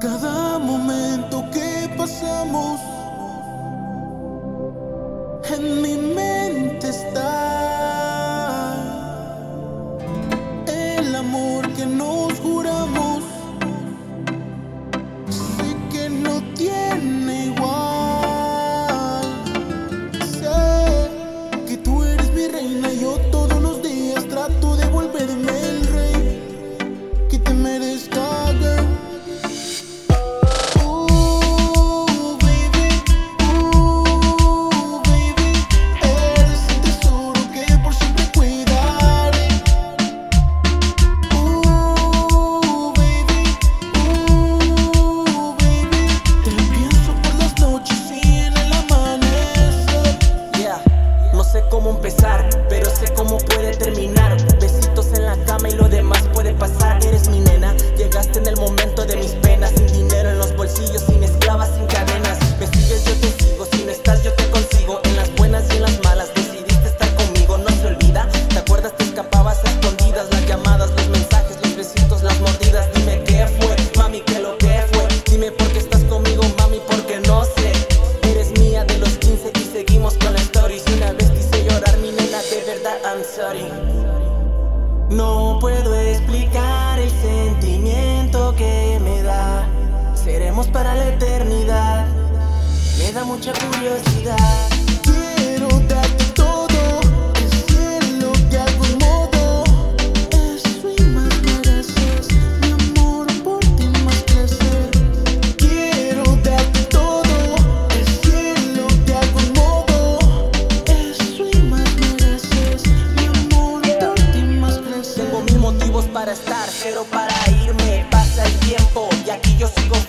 Cada momento que pasamos en mi mente está el amor que nos. I'm sorry. No puedo explicar el sentimiento que me da. Seremos para la eternidad. Me da mucha curiosidad. sigo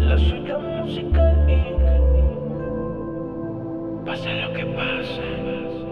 La suya musical. Pasa lo que pasa.